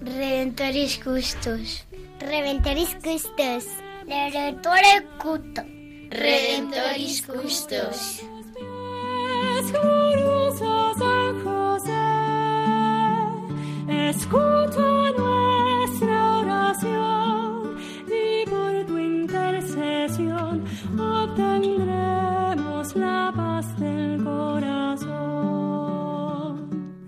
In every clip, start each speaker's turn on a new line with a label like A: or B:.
A: Redentoris Custos.
B: Redentoris Custos.
A: Redentore Cuto.
C: Redentoris Custos.
D: Glorioso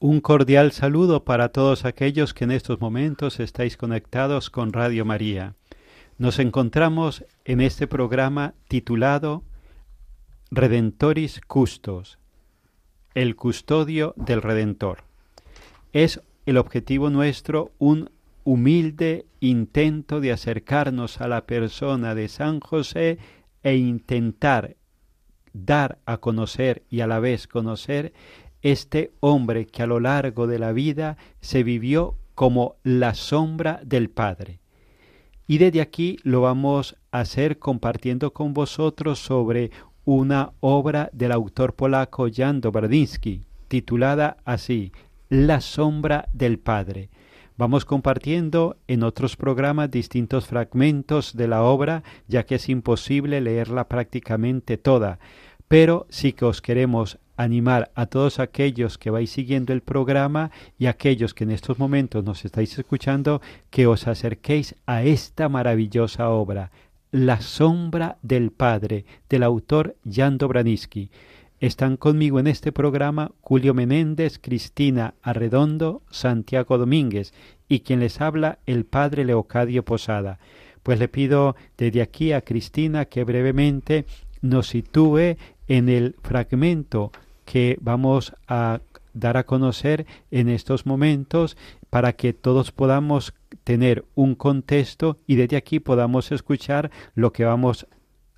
E: Un cordial saludo para todos aquellos que en estos momentos estáis conectados con Radio María. Nos encontramos en este programa titulado Redentoris Custos, el custodio del Redentor. Es el objetivo nuestro un humilde intento de acercarnos a la persona de San José e intentar dar a conocer y a la vez conocer este hombre que a lo largo de la vida se vivió como la sombra del Padre. Y desde aquí lo vamos a hacer compartiendo con vosotros sobre una obra del autor polaco Jan Dobradinsky, titulada así, La sombra del Padre. Vamos compartiendo en otros programas distintos fragmentos de la obra, ya que es imposible leerla prácticamente toda, pero sí que os queremos animar a todos aquellos que vais siguiendo el programa y aquellos que en estos momentos nos estáis escuchando, que os acerquéis a esta maravillosa obra, La sombra del Padre, del autor Jan Dobraniski. Están conmigo en este programa Julio Menéndez, Cristina Arredondo, Santiago Domínguez y quien les habla el Padre Leocadio Posada. Pues le pido desde aquí a Cristina que brevemente nos sitúe en el fragmento que vamos a dar a conocer en estos momentos para que todos podamos tener un contexto y desde aquí podamos escuchar lo que vamos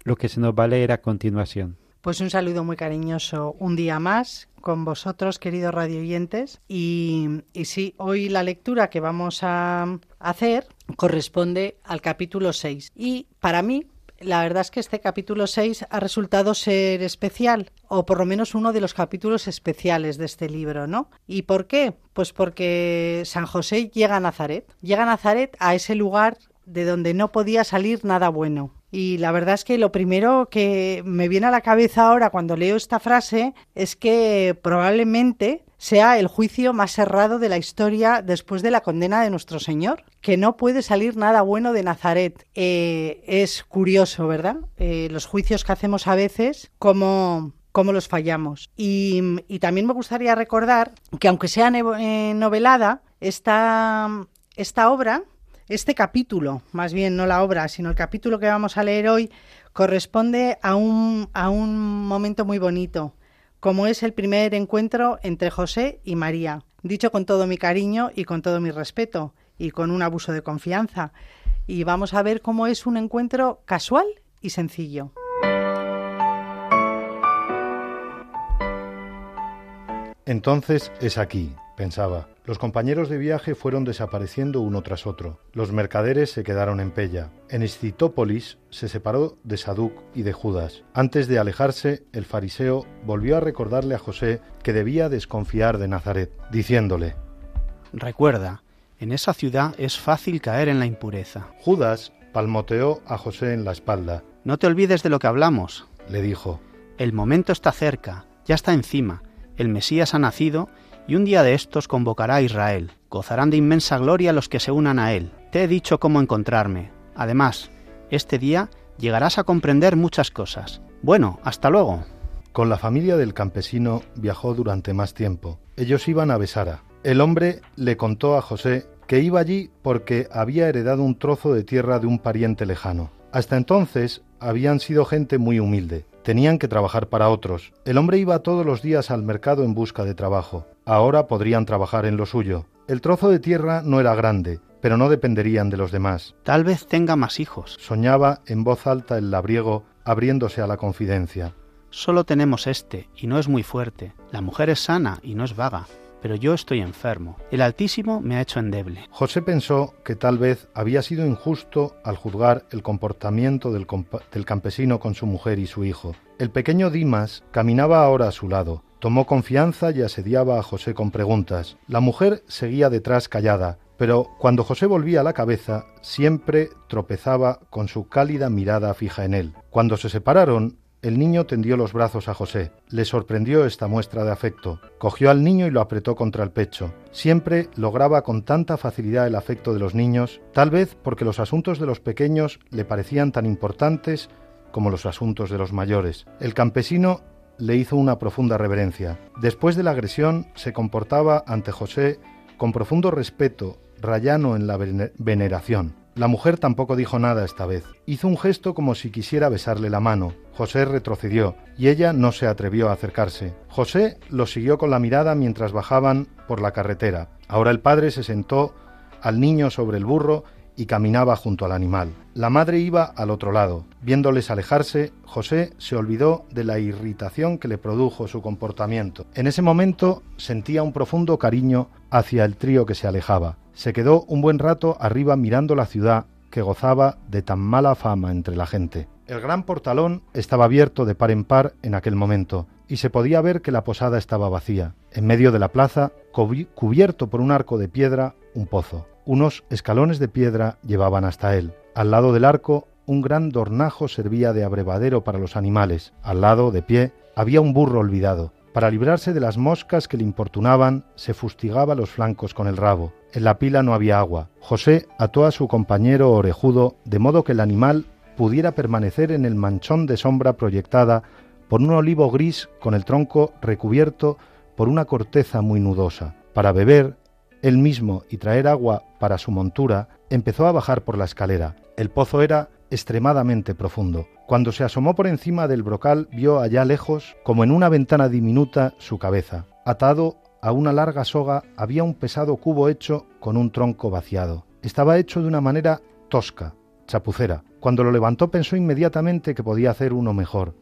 E: lo que se nos va a leer a continuación.
F: Pues un saludo muy cariñoso un día más con vosotros, queridos radioyentes. Y, y sí, hoy la lectura que vamos a hacer corresponde al capítulo 6. Y para mí, la verdad es que este capítulo 6 ha resultado ser especial, o por lo menos uno de los capítulos especiales de este libro, ¿no? ¿Y por qué? Pues porque San José llega a Nazaret, llega a Nazaret a ese lugar de donde no podía salir nada bueno. Y la verdad es que lo primero que me viene a la cabeza ahora cuando leo esta frase es que probablemente sea el juicio más cerrado de la historia después de la condena de nuestro Señor, que no puede salir nada bueno de Nazaret. Eh, es curioso, ¿verdad? Eh, los juicios que hacemos a veces, como cómo los fallamos. Y, también me gustaría recordar que aunque sea eh, novelada, esta, esta obra, este capítulo, más bien no la obra, sino el capítulo que vamos a leer hoy, corresponde a un, a un momento muy bonito, como es el primer encuentro entre José y María, dicho con todo mi cariño y con todo mi respeto, y con un abuso de confianza. Y vamos a ver cómo es un encuentro casual y sencillo.
G: Entonces es aquí, pensaba. Los compañeros de viaje fueron desapareciendo uno tras otro. Los mercaderes se quedaron en Pella. En Escitópolis se separó de Saduc y de Judas. Antes de alejarse, el fariseo volvió a recordarle a José que debía desconfiar de Nazaret, diciéndole,
H: Recuerda, en esa ciudad es fácil caer en la impureza.
G: Judas palmoteó a José en la espalda.
H: No te olvides de lo que hablamos,
G: le dijo.
H: El momento está cerca, ya está encima. El Mesías ha nacido y un día de estos convocará a Israel. Gozarán de inmensa gloria los que se unan a él. Te he dicho cómo encontrarme. Además, este día llegarás a comprender muchas cosas. Bueno, hasta luego.
G: Con la familia del campesino viajó durante más tiempo. Ellos iban a Besara. El hombre le contó a José que iba allí porque había heredado un trozo de tierra de un pariente lejano. Hasta entonces habían sido gente muy humilde. Tenían que trabajar para otros. El hombre iba todos los días al mercado en busca de trabajo. Ahora podrían trabajar en lo suyo. El trozo de tierra no era grande, pero no dependerían de los demás.
H: Tal vez tenga más hijos.
G: Soñaba en voz alta el labriego, abriéndose a la confidencia.
H: Solo tenemos este, y no es muy fuerte. La mujer es sana y no es vaga pero yo estoy enfermo. El Altísimo me ha hecho endeble.
G: José pensó que tal vez había sido injusto al juzgar el comportamiento del, campesino con su mujer y su hijo. El pequeño Dimas caminaba ahora a su lado. Tomó confianza y asediaba a José con preguntas. La mujer seguía detrás callada, pero cuando José volvía la cabeza, siempre tropezaba con su cálida mirada fija en él. Cuando se separaron, el niño tendió los brazos a José. Le sorprendió esta muestra de afecto. Cogió al niño y lo apretó contra el pecho. Siempre lograba con tanta facilidad el afecto de los niños, tal vez porque los asuntos de los pequeños le parecían tan importantes como los asuntos de los mayores. El campesino le hizo una profunda reverencia. Después de la agresión, se comportaba ante José con profundo respeto, rayano en la veneración. La mujer tampoco dijo nada esta vez. Hizo un gesto como si quisiera besarle la mano. José retrocedió y ella no se atrevió a acercarse. José lo siguió con la mirada mientras bajaban por la carretera. Ahora el padre se sentó al niño sobre el burro y caminaba junto al animal. La madre iba al otro lado. Viéndoles alejarse, José se olvidó de la irritación que le produjo su comportamiento. En ese momento sentía un profundo cariño hacia el trío que se alejaba. Se quedó un buen rato arriba mirando la ciudad que gozaba de tan mala fama entre la gente. El gran portalón estaba abierto de par en par en aquel momento, y se podía ver que la posada estaba vacía. En medio de la plaza, cubierto por un arco de piedra, un pozo. Unos escalones de piedra llevaban hasta él. Al lado del arco, un gran dornajo servía de abrevadero para los animales. Al lado, de pie, había un burro olvidado. Para librarse de las moscas que le importunaban, se fustigaba los flancos con el rabo. En la pila no había agua. José ató a su compañero orejudo de modo que el animal pudiera permanecer en el manchón de sombra proyectada por un olivo gris con el tronco recubierto por una corteza muy nudosa. Para beber, él mismo y traer agua para su montura, empezó a bajar por la escalera. El pozo era extremadamente profundo. Cuando se asomó por encima del brocal, vio allá lejos, como en una ventana diminuta, su cabeza. Atado a una larga soga había un pesado cubo hecho con un tronco vaciado. Estaba hecho de una manera tosca, chapucera. Cuando lo levantó pensó inmediatamente que podía hacer uno mejor,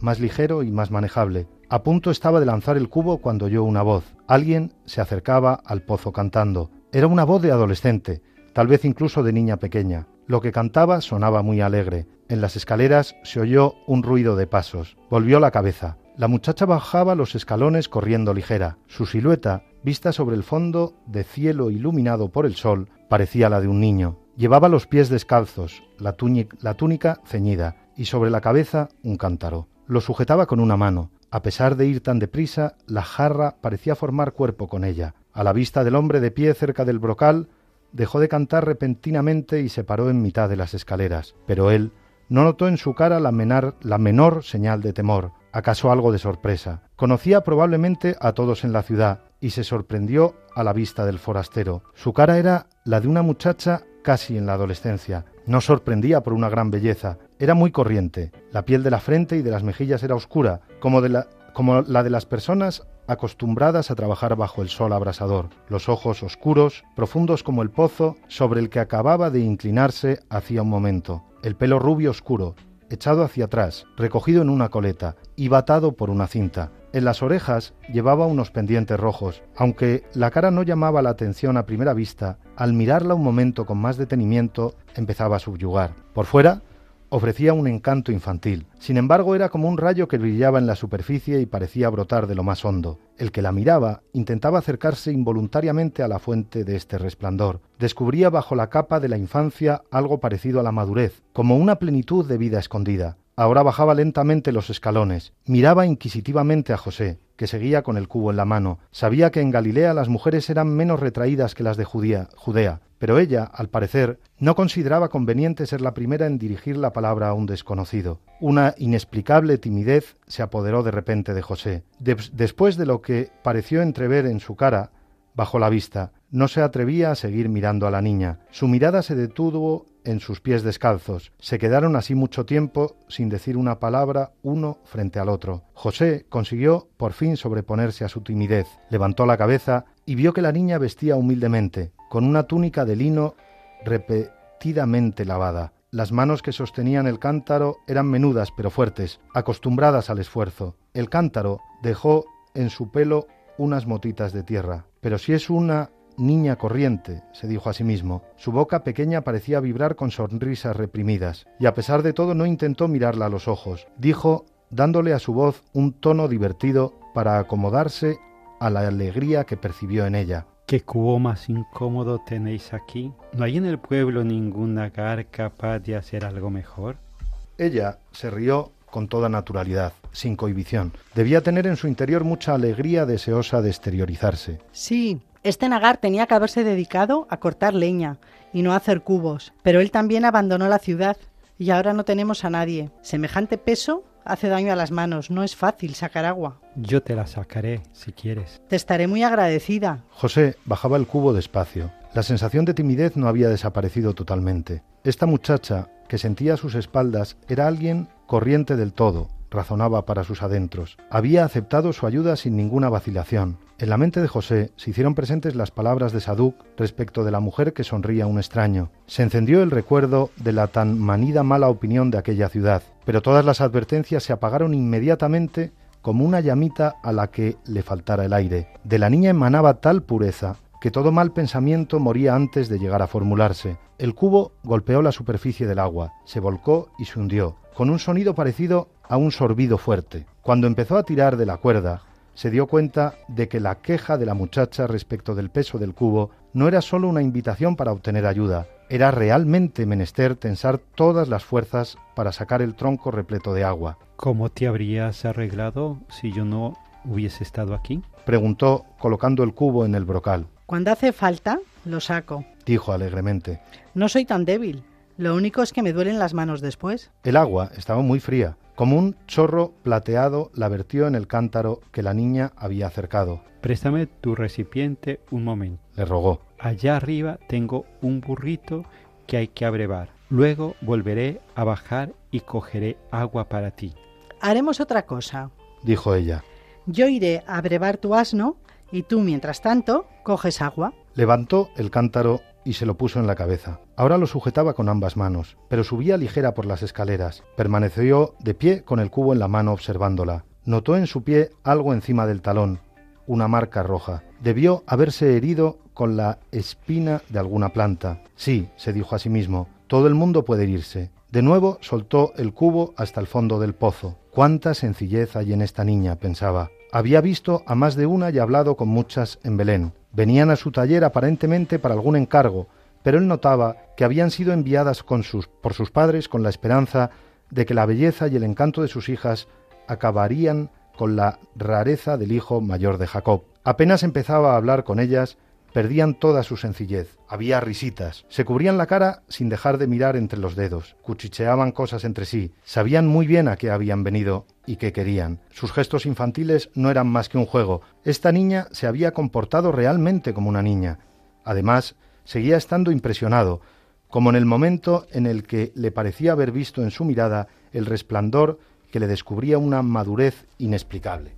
G: más ligero y más manejable. A punto estaba de lanzar el cubo cuando oyó una voz. Alguien se acercaba al pozo cantando. Era una voz de adolescente, tal vez incluso de niña pequeña. Lo que cantaba sonaba muy alegre. En las escaleras se oyó un ruido de pasos. Volvió la cabeza. La muchacha bajaba los escalones corriendo ligera. Su silueta, vista sobre el fondo de cielo iluminado por el sol, parecía la de un niño. Llevaba los pies descalzos, la, túnica ceñida y sobre la cabeza un cántaro. Lo sujetaba con una mano. A pesar de ir tan deprisa, la jarra parecía formar cuerpo con ella. A la vista del hombre de pie cerca del brocal, dejó de cantar repentinamente y se paró en mitad de las escaleras, pero él no notó en su cara la, la menor señal de temor, acaso algo de sorpresa. Conocía probablemente a todos en la ciudad y se sorprendió a la vista del forastero. Su cara era la de una muchacha casi en la adolescencia. No sorprendía por una gran belleza, era muy corriente. La piel de la frente y de las mejillas era oscura, como, de la, como la de las personas acostumbradas a trabajar bajo el sol abrasador, los ojos oscuros, profundos como el pozo sobre el que acababa de inclinarse hacía un momento, el pelo rubio oscuro, echado hacia atrás, recogido en una coleta y batado por una cinta. En las orejas llevaba unos pendientes rojos. Aunque la cara no llamaba la atención a primera vista, al mirarla un momento con más detenimiento empezaba a subyugar. Por fuera ofrecía un encanto infantil. Sin embargo, era como un rayo que brillaba en la superficie y parecía brotar de lo más hondo. El que la miraba intentaba acercarse involuntariamente a la fuente de este resplandor. Descubría bajo la capa de la infancia algo parecido a la madurez, como una plenitud de vida escondida. Ahora bajaba lentamente los escalones, miraba inquisitivamente a José, que seguía con el cubo en la mano. Sabía que en Galilea las mujeres eran menos retraídas que las de Judea, Judea, pero ella, al parecer, no consideraba conveniente ser la primera en dirigir la palabra a un desconocido. Una inexplicable timidez se apoderó de repente de José. después de lo que pareció entrever en su cara, bajo la vista, no se atrevía a seguir mirando a la niña. Su mirada se detuvo en sus pies descalzos. Se quedaron así mucho tiempo sin decir una palabra uno frente al otro. José consiguió por fin sobreponerse a su timidez. Levantó la cabeza y vio que la niña vestía humildemente, con una túnica de lino repetidamente lavada. Las manos que sostenían el cántaro eran menudas pero fuertes, acostumbradas al esfuerzo. El cántaro dejó en su pelo unas motitas de tierra. Pero si es una niña corriente, se dijo a sí mismo. Su boca pequeña parecía vibrar con sonrisas reprimidas, y a pesar de todo no intentó mirarla a los ojos. Dijo, dándole a su voz un tono divertido para acomodarse a la alegría que percibió en ella.
E: ¿Qué cubo más incómodo tenéis aquí? ¿No hay en el pueblo ningún gar capaz de hacer algo mejor?
G: Ella se rió con toda naturalidad, sin cohibición. Debía tener en su interior mucha alegría deseosa de exteriorizarse.
F: Sí, este nagar tenía que haberse dedicado a cortar leña y no a hacer cubos, pero él también abandonó la ciudad y ahora no tenemos a nadie. Semejante peso hace daño a las manos, no es fácil sacar agua.
E: Yo te la sacaré, si quieres.
F: Te estaré muy agradecida.
G: José bajaba el cubo despacio. La sensación de timidez no había desaparecido totalmente. Esta muchacha, que sentía a sus espaldas, era alguien corriente del todo, razonaba para sus adentros. Había aceptado su ayuda sin ninguna vacilación. En la mente de José se hicieron presentes las palabras de Saduc respecto de la mujer que sonría a un extraño. Se encendió el recuerdo de la tan manida mala opinión de aquella ciudad, pero todas las advertencias se apagaron inmediatamente como una llamita a la que le faltara el aire. De la niña emanaba tal pureza que todo mal pensamiento moría antes de llegar a formularse. El cubo golpeó la superficie del agua, se volcó y se hundió, con un sonido parecido a un sorbido fuerte. Cuando empezó a tirar de la cuerda, se dio cuenta de que la queja de la muchacha respecto del peso del cubo no era sólo una invitación para obtener ayuda, era realmente menester tensar todas las fuerzas para sacar el tronco repleto de agua.
E: ¿Cómo te habrías arreglado si yo no hubiese estado aquí?
G: preguntó colocando el cubo en el brocal.
F: Cuando hace falta, lo saco,
G: dijo alegremente.
F: No soy tan débil. Lo único es que me duelen las manos después.
G: El agua estaba muy fría. Como un chorro plateado la vertió en el cántaro que la niña había acercado.
E: Préstame tu recipiente un momento.
G: Le rogó.
E: Allá arriba tengo un burrito que hay que abrevar. Luego volveré a bajar y cogeré agua para ti.
F: Haremos otra cosa,
G: dijo ella.
F: Yo iré a abrevar tu asno y tú, mientras tanto, coges agua.
G: Levantó el cántaro y se lo puso en la cabeza. Ahora lo sujetaba con ambas manos, pero subía ligera por las escaleras. Permaneció de pie con el cubo en la mano observándola. Notó en su pie algo encima del talón, una marca roja. Debió haberse herido con la espina de alguna planta. Sí, se dijo a sí mismo, todo el mundo puede herirse. De nuevo soltó el cubo hasta el fondo del pozo. Cuánta sencillez hay en esta niña, pensaba. Había visto a más de una y hablado con muchas en Belén. Venían a su taller aparentemente para algún encargo, pero él notaba que habían sido enviadas por sus padres con la esperanza de que la belleza y el encanto de sus hijas acabarían con la rareza del hijo mayor de Jacob. Apenas empezaba a hablar con ellas, perdían toda su sencillez. Había risitas. Se cubrían la cara sin dejar de mirar entre los dedos. Cuchicheaban cosas entre sí. Sabían muy bien a qué habían venido y qué querían. Sus gestos infantiles no eran más que un juego. Esta niña se había comportado realmente como una niña. Además, seguía estando impresionado, como en el momento en el que le parecía haber visto en su mirada el resplandor que le descubría una madurez inexplicable.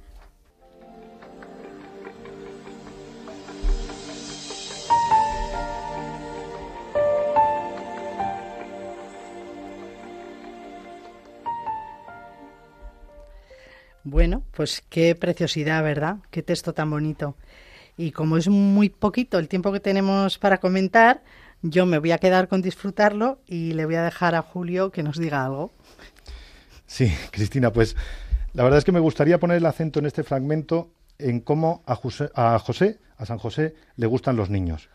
F: Pues qué preciosidad, ¿verdad? Qué texto tan bonito. Y como es muy poquito el tiempo que tenemos para comentar, yo me voy a quedar con disfrutarlo y le voy a dejar a Julio que nos diga algo.
G: Sí, Cristina, pues la verdad es que me gustaría poner el acento en este fragmento en cómo a José, a José, a San José, le gustan los niños.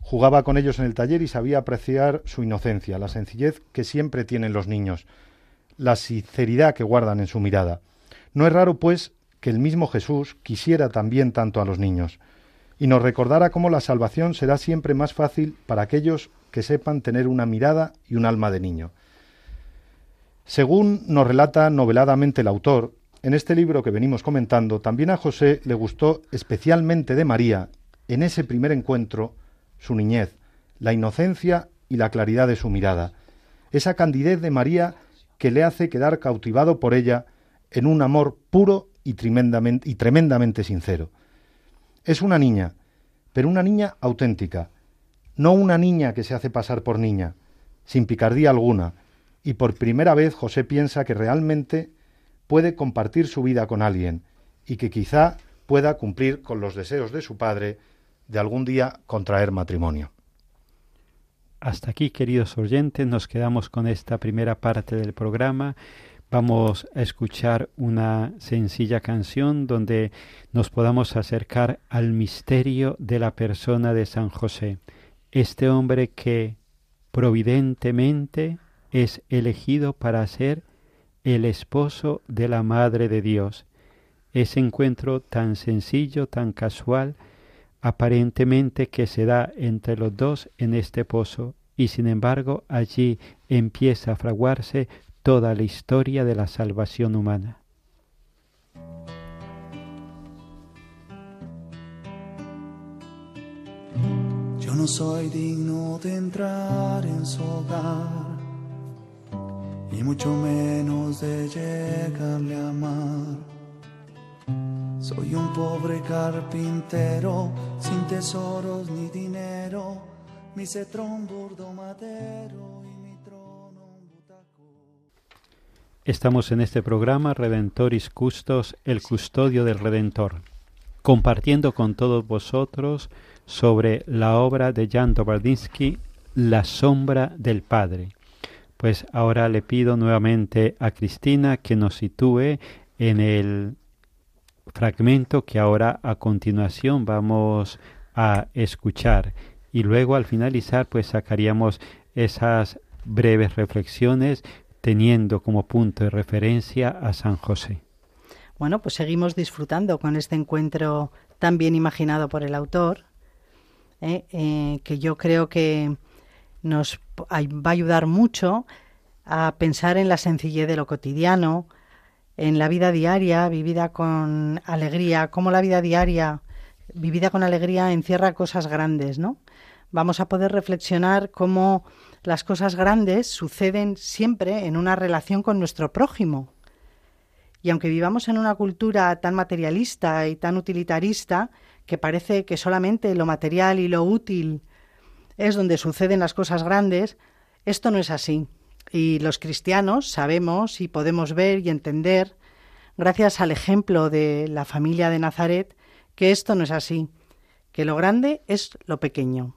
G: Jugaba con ellos en el taller y sabía apreciar su inocencia, la sencillez que siempre tienen los niños, la sinceridad que guardan en su mirada. No es raro, pues, que el mismo Jesús quisiera también tanto a los niños y nos recordara cómo la salvación será siempre más fácil para aquellos que sepan tener una mirada y un alma de niño. Según nos relata noveladamente el autor, en este libro que venimos comentando, también a José le gustó especialmente de María, en ese primer encuentro, su niñez, la inocencia y la claridad de su mirada, esa candidez de María que le hace quedar cautivado por ella en un amor puro y tremendamente, y tremendamente sincero. Es una niña, pero una niña auténtica, no una niña que se hace pasar por niña, sin picardía alguna, y por primera vez José piensa que realmente puede compartir su vida con alguien y que quizá pueda cumplir con los deseos de su padre de algún día contraer matrimonio.
E: Hasta aquí, queridos oyentes, nos quedamos con esta primera parte del programa. Vamos a escuchar una sencilla canción donde nos podamos acercar al misterio de la persona de San José, este hombre que providentemente es elegido para ser el esposo de la Madre de Dios. Ese encuentro tan sencillo, tan casual, aparentemente que se da entre los dos en este pozo, y sin embargo allí empieza a fraguarse toda la historia de la salvación humana.
I: Yo no soy digno de entrar en su hogar y mucho menos de llegarle a amar. Soy un pobre carpintero sin tesoros ni dinero, mi cetrón burdo madero
E: Estamos en este programa Redentoris Custos, el custodio del Redentor, compartiendo con todos vosotros sobre la obra de Jan Dobardinsky, La sombra del Padre. Pues ahora le pido nuevamente a Cristina que nos sitúe en el fragmento que ahora a continuación vamos a escuchar y luego al finalizar pues sacaríamos esas breves reflexiones teniendo como punto de referencia a San José.
F: Bueno, pues seguimos disfrutando con este encuentro tan bien imaginado por el autor, ¿eh? Eh, que yo creo que nos va a ayudar mucho a pensar en la sencillez de lo cotidiano, en la vida diaria vivida con alegría, cómo la vida diaria vivida con alegría encierra cosas grandes, ¿no? Vamos a poder reflexionar cómo las cosas grandes suceden siempre en una relación con nuestro prójimo. Y aunque vivamos en una cultura tan materialista y tan utilitarista, que parece que solamente lo material y lo útil es donde suceden las cosas grandes, esto no es así. Y los cristianos sabemos y podemos ver y entender, gracias al ejemplo de la familia de Nazaret, que esto no es así, que lo grande es lo pequeño.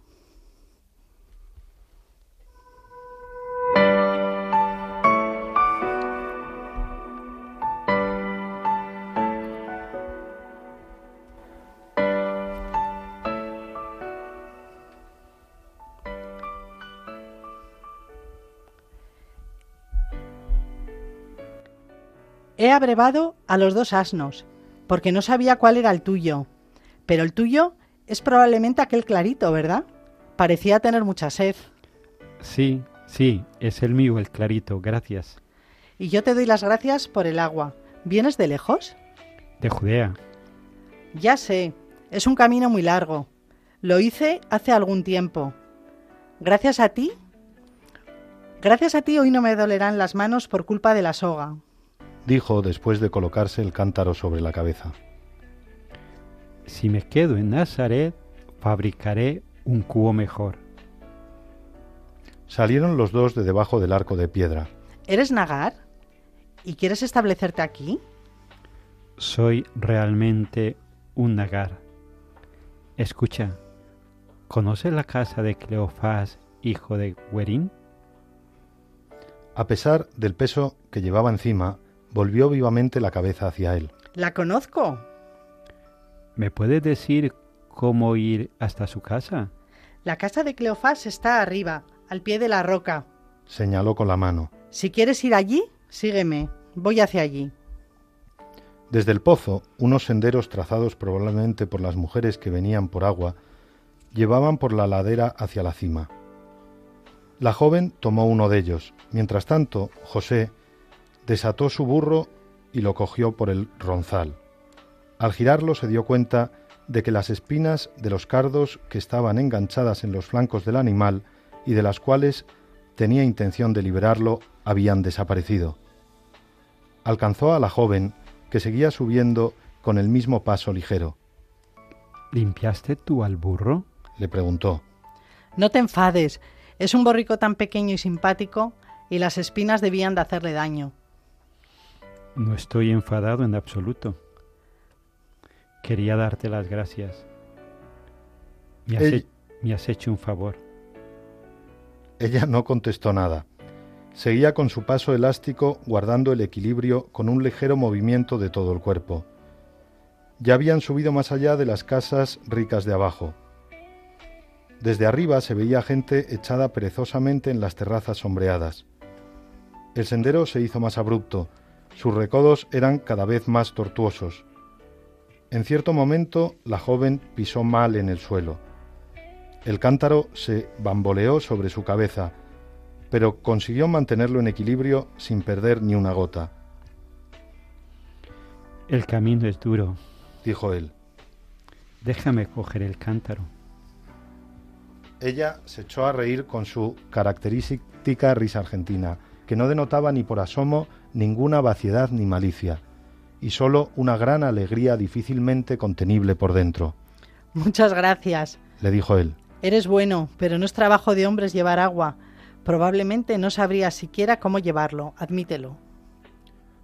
F: He abrevado a los dos asnos, porque no sabía cuál era el tuyo. Pero el tuyo es probablemente aquel clarito, ¿verdad? Parecía tener mucha sed.
E: Sí, sí, es el mío, el clarito, gracias.
F: Y yo te doy las gracias por el agua. ¿Vienes de lejos?
E: De Judea.
F: Ya sé, es un camino muy largo. Lo hice hace algún tiempo. Gracias a ti. Gracias a ti hoy no me dolerán las manos por culpa de la soga
G: dijo después de colocarse el cántaro sobre la cabeza.
E: Si me quedo en Nazaret, fabricaré un cubo mejor.
G: Salieron los dos de debajo del arco de piedra.
F: ¿Eres Nagar? ¿Y quieres establecerte aquí?
E: soy realmente un nagar. Escucha, ¿conoces la casa de Cleofás, hijo de Guerín?
G: A pesar del peso que llevaba encima, volvió vivamente la cabeza hacia él.
F: La conozco.
E: ¿Me puedes decir cómo ir hasta su casa?
F: La casa de Cleofás está arriba, al pie de la roca.
G: Señaló con la mano.
F: Si quieres ir allí, sígueme. Voy hacia allí.
G: Desde el pozo, unos senderos trazados probablemente por las mujeres que venían por agua, llevaban por la ladera hacia la cima. La joven tomó uno de ellos. Mientras tanto, José desató su burro y lo cogió por el ronzal. Al girarlo se dio cuenta de que las espinas de los cardos que estaban enganchadas en los flancos del animal y de las cuales tenía intención de liberarlo habían desaparecido. Alcanzó a la joven, que seguía subiendo con el mismo paso ligero.
E: ¿Limpiaste tú al burro?
G: le preguntó.
F: No te enfades. Es un borrico tan pequeño y simpático y las espinas debían de hacerle daño.
E: No estoy enfadado en absoluto. Quería darte las gracias. Me has, he- me has hecho un favor.
G: Ella no contestó nada. Seguía con su paso elástico, guardando el equilibrio con un ligero movimiento de todo el cuerpo. Ya habían subido más allá de las casas ricas de abajo. Desde arriba se veía gente echada perezosamente en las terrazas sombreadas. El sendero se hizo más abrupto, sus recodos eran cada vez más tortuosos. En cierto momento la joven pisó mal en el suelo. El cántaro se bamboleó sobre su cabeza, pero consiguió mantenerlo en equilibrio sin perder ni una gota,
E: El camino es duro.
G: dijo él.
E: Déjame coger el cántaro.
G: Ella se echó a reír con su característica risa argentina, que no denotaba ni por asomo ninguna vaciedad ni malicia, y sólo una gran alegría difícilmente contenible por dentro.
F: Muchas gracias.
G: Le dijo él.
F: Eres bueno, pero no es trabajo de hombres llevar agua. Probablemente no sabrías siquiera cómo llevarlo, admítelo.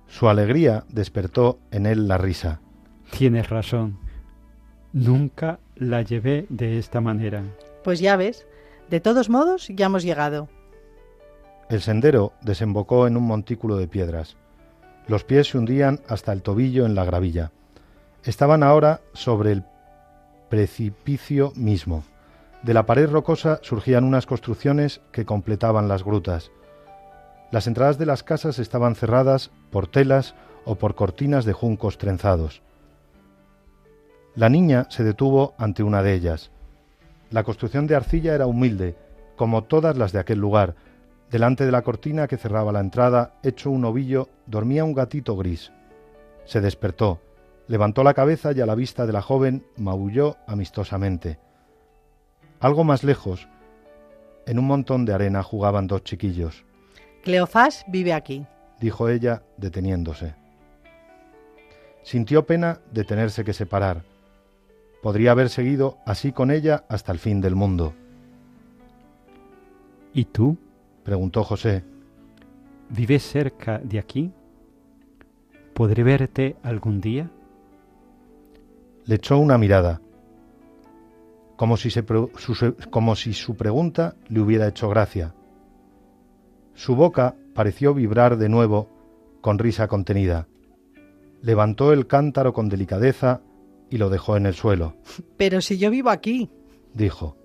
G: Su alegría despertó en él la risa.
E: Tienes razón. Nunca la llevé de esta manera.
F: Pues ya ves, de todos modos ya hemos llegado.
G: El sendero desembocó en un montículo de piedras. Los pies se hundían hasta el tobillo en la gravilla. Estaban ahora sobre el precipicio mismo. De la pared rocosa surgían unas construcciones que completaban las grutas. Las entradas de las casas estaban cerradas por telas o por cortinas de juncos trenzados. La niña se detuvo ante una de ellas. La construcción de arcilla era humilde, como todas las de aquel lugar. Delante de la cortina que cerraba la entrada, hecho un ovillo, dormía un gatito gris. Se despertó, levantó la cabeza y a la vista de la joven maulló amistosamente. Algo más lejos, en un montón de arena jugaban dos chiquillos,
F: Cleofás vive aquí.
G: dijo ella, deteniéndose. Sintió pena de tenerse que separar. Podría haber seguido así con ella hasta el fin del mundo.
E: ¿Y tú?
G: Preguntó José.
E: ¿Vives cerca de aquí? ¿Podré verte algún día?
G: Le echó una mirada, como si, se pre- su, como si su pregunta le hubiera hecho gracia. Su boca pareció vibrar de nuevo con risa contenida. Levantó el cántaro con delicadeza y lo dejó en el suelo,
F: Pero si yo vivo aquí.
G: dijo.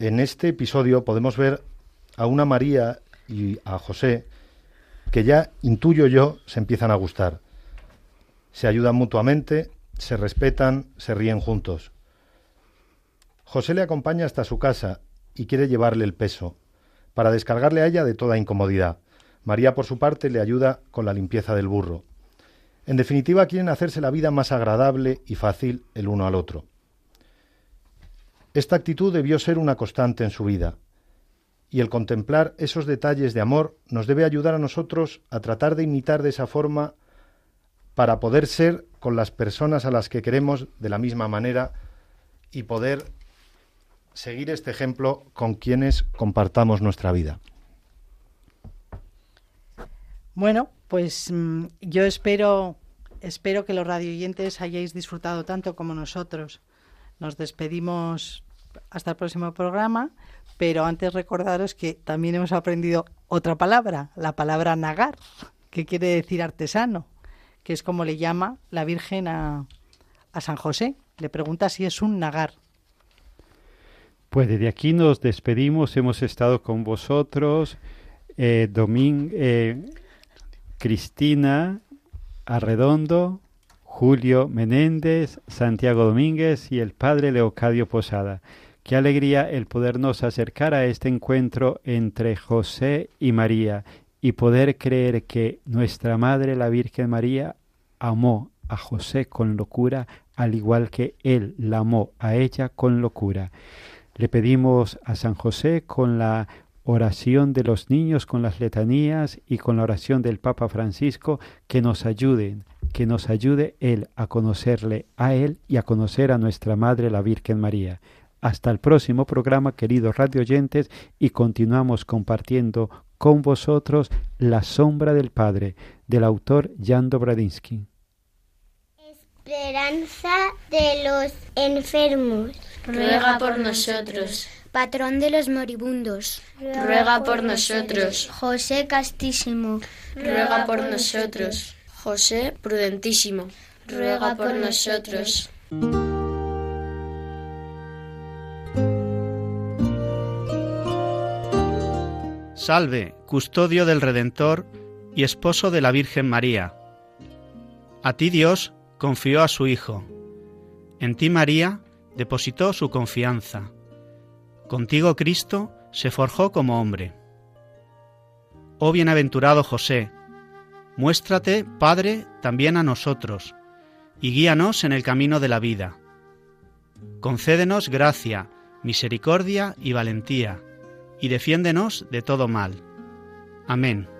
G: En este episodio podemos ver a una María y a José que ya intuyo yo se empiezan a gustar. Se ayudan mutuamente, se respetan, se ríen juntos. José le acompaña hasta su casa y quiere llevarle el peso, para descargarle a ella de toda incomodidad. María, por su parte, le ayuda con la limpieza del burro. En definitiva, quieren hacerse la vida más agradable y fácil el uno al otro. Esta actitud debió ser una constante en su vida, y el contemplar esos detalles de amor nos debe ayudar a nosotros a tratar de imitar de esa forma para poder ser con las personas a las que queremos de la misma manera y poder seguir este ejemplo con quienes compartamos nuestra vida.
F: Bueno, Pues mm, yo espero, espero que los radioyentes hayáis disfrutado tanto como nosotros. Nos despedimos hasta el próximo programa, pero antes recordaros que también hemos aprendido otra palabra, la palabra nagar, que quiere decir artesano, que es como le llama la Virgen a, a San José. Le pregunta si es un nagar.
E: Pues desde aquí nos despedimos, hemos estado con vosotros, eh, eh, Cristina Arredondo, Julio Menéndez, Santiago Domínguez y el padre Leocadio Posada. Qué alegría el podernos acercar a este encuentro entre José y María y poder creer que nuestra Madre la Virgen María amó a José con locura, al igual que él la amó a ella con locura. Le pedimos a San José con la oración de los niños, con las letanías y con la oración del Papa Francisco que nos ayuden, que nos ayude Él a conocerle a Él y a conocer a nuestra Madre la Virgen María. Hasta el próximo programa, queridos radio oyentes, y continuamos compartiendo con vosotros La sombra del Padre, del autor Jan Dobradinsky.
B: Esperanza de los enfermos.
C: Ruega por nosotros.
B: Patrón de los moribundos.
C: Ruega por nosotros.
A: José Castísimo.
C: Ruega por nosotros. José Prudentísimo. Ruega por nosotros.
H: Salve, custodio del Redentor y esposo de la Virgen María. A ti Dios confió a su Hijo. En ti María depositó su confianza. Contigo Cristo se forjó como hombre. Oh bienaventurado José, muéstrate, Padre, también a nosotros, y guíanos en el camino de la vida. Concédenos gracia, misericordia y valentía, y defiéndenos de todo mal. Amén.